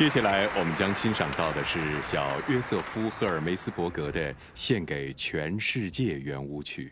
接下来我们将欣赏到的是小约瑟夫赫尔梅斯伯格的献给全世界圆舞曲。